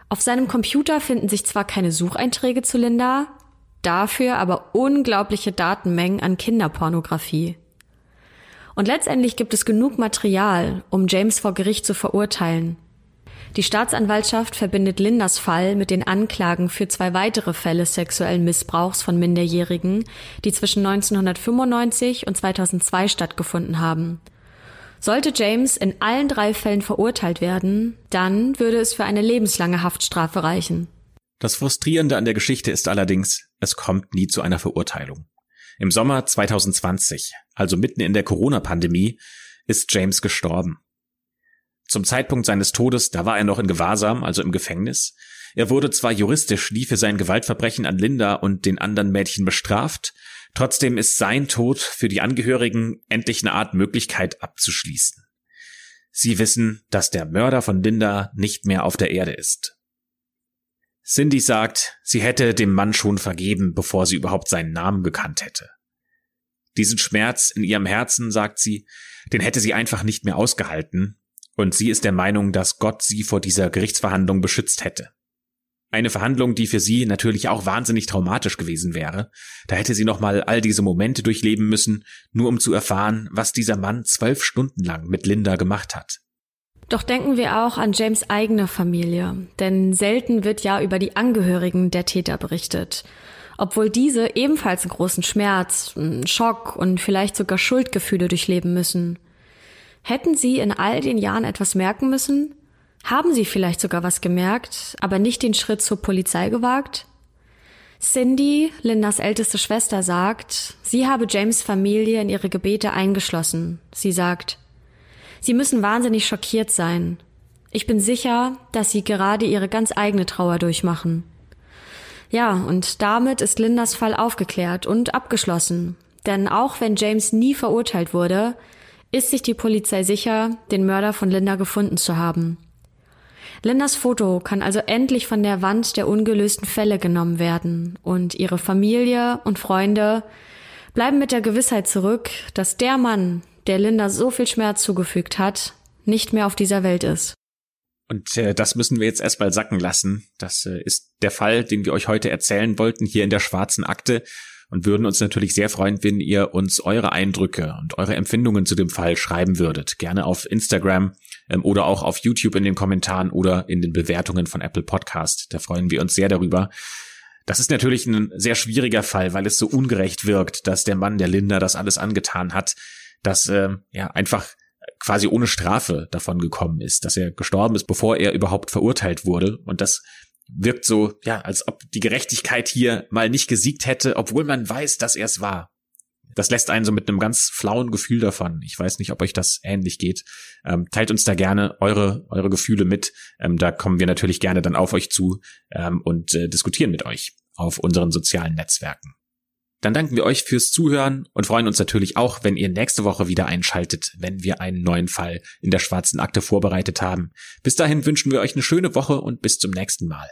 Auf seinem Computer finden sich zwar keine Sucheinträge zu Linda, dafür aber unglaubliche Datenmengen an Kinderpornografie. Und letztendlich gibt es genug Material, um James vor Gericht zu verurteilen. Die Staatsanwaltschaft verbindet Lindas Fall mit den Anklagen für zwei weitere Fälle sexuellen Missbrauchs von Minderjährigen, die zwischen 1995 und 2002 stattgefunden haben. Sollte James in allen drei Fällen verurteilt werden, dann würde es für eine lebenslange Haftstrafe reichen. Das Frustrierende an der Geschichte ist allerdings, es kommt nie zu einer Verurteilung. Im Sommer 2020, also mitten in der Corona-Pandemie, ist James gestorben. Zum Zeitpunkt seines Todes, da war er noch in Gewahrsam, also im Gefängnis. Er wurde zwar juristisch nie für sein Gewaltverbrechen an Linda und den anderen Mädchen bestraft, trotzdem ist sein Tod für die Angehörigen endlich eine Art Möglichkeit abzuschließen. Sie wissen, dass der Mörder von Linda nicht mehr auf der Erde ist. Cindy sagt, sie hätte dem Mann schon vergeben, bevor sie überhaupt seinen Namen gekannt hätte. Diesen Schmerz in ihrem Herzen, sagt sie, den hätte sie einfach nicht mehr ausgehalten, und sie ist der Meinung, dass Gott sie vor dieser Gerichtsverhandlung beschützt hätte. Eine Verhandlung, die für sie natürlich auch wahnsinnig traumatisch gewesen wäre. Da hätte sie nochmal all diese Momente durchleben müssen, nur um zu erfahren, was dieser Mann zwölf Stunden lang mit Linda gemacht hat. Doch denken wir auch an James eigene Familie, denn selten wird ja über die Angehörigen der Täter berichtet. Obwohl diese ebenfalls einen großen Schmerz, einen Schock und vielleicht sogar Schuldgefühle durchleben müssen. Hätten sie in all den Jahren etwas merken müssen? Haben sie vielleicht sogar was gemerkt, aber nicht den Schritt zur Polizei gewagt? Cindy, Lindas älteste Schwester, sagt, sie habe James Familie in ihre Gebete eingeschlossen. Sie sagt, Sie müssen wahnsinnig schockiert sein. Ich bin sicher, dass Sie gerade Ihre ganz eigene Trauer durchmachen. Ja, und damit ist Lindas Fall aufgeklärt und abgeschlossen. Denn auch wenn James nie verurteilt wurde, ist sich die Polizei sicher, den Mörder von Linda gefunden zu haben. Lindas Foto kann also endlich von der Wand der ungelösten Fälle genommen werden und ihre Familie und Freunde bleiben mit der Gewissheit zurück, dass der Mann, der Linda so viel Schmerz zugefügt hat, nicht mehr auf dieser Welt ist. Und äh, das müssen wir jetzt erstmal sacken lassen. Das äh, ist der Fall, den wir euch heute erzählen wollten, hier in der schwarzen Akte. Und würden uns natürlich sehr freuen, wenn ihr uns eure Eindrücke und eure Empfindungen zu dem Fall schreiben würdet. Gerne auf Instagram ähm, oder auch auf YouTube in den Kommentaren oder in den Bewertungen von Apple Podcast. Da freuen wir uns sehr darüber. Das ist natürlich ein sehr schwieriger Fall, weil es so ungerecht wirkt, dass der Mann, der Linda, das alles angetan hat dass äh, ja einfach quasi ohne Strafe davon gekommen ist, dass er gestorben ist, bevor er überhaupt verurteilt wurde. Und das wirkt so, ja, als ob die Gerechtigkeit hier mal nicht gesiegt hätte, obwohl man weiß, dass er es war. Das lässt einen so mit einem ganz flauen Gefühl davon. Ich weiß nicht, ob euch das ähnlich geht. Ähm, teilt uns da gerne eure, eure Gefühle mit. Ähm, da kommen wir natürlich gerne dann auf euch zu ähm, und äh, diskutieren mit euch auf unseren sozialen Netzwerken. Dann danken wir euch fürs Zuhören und freuen uns natürlich auch, wenn ihr nächste Woche wieder einschaltet, wenn wir einen neuen Fall in der schwarzen Akte vorbereitet haben. Bis dahin wünschen wir euch eine schöne Woche und bis zum nächsten Mal.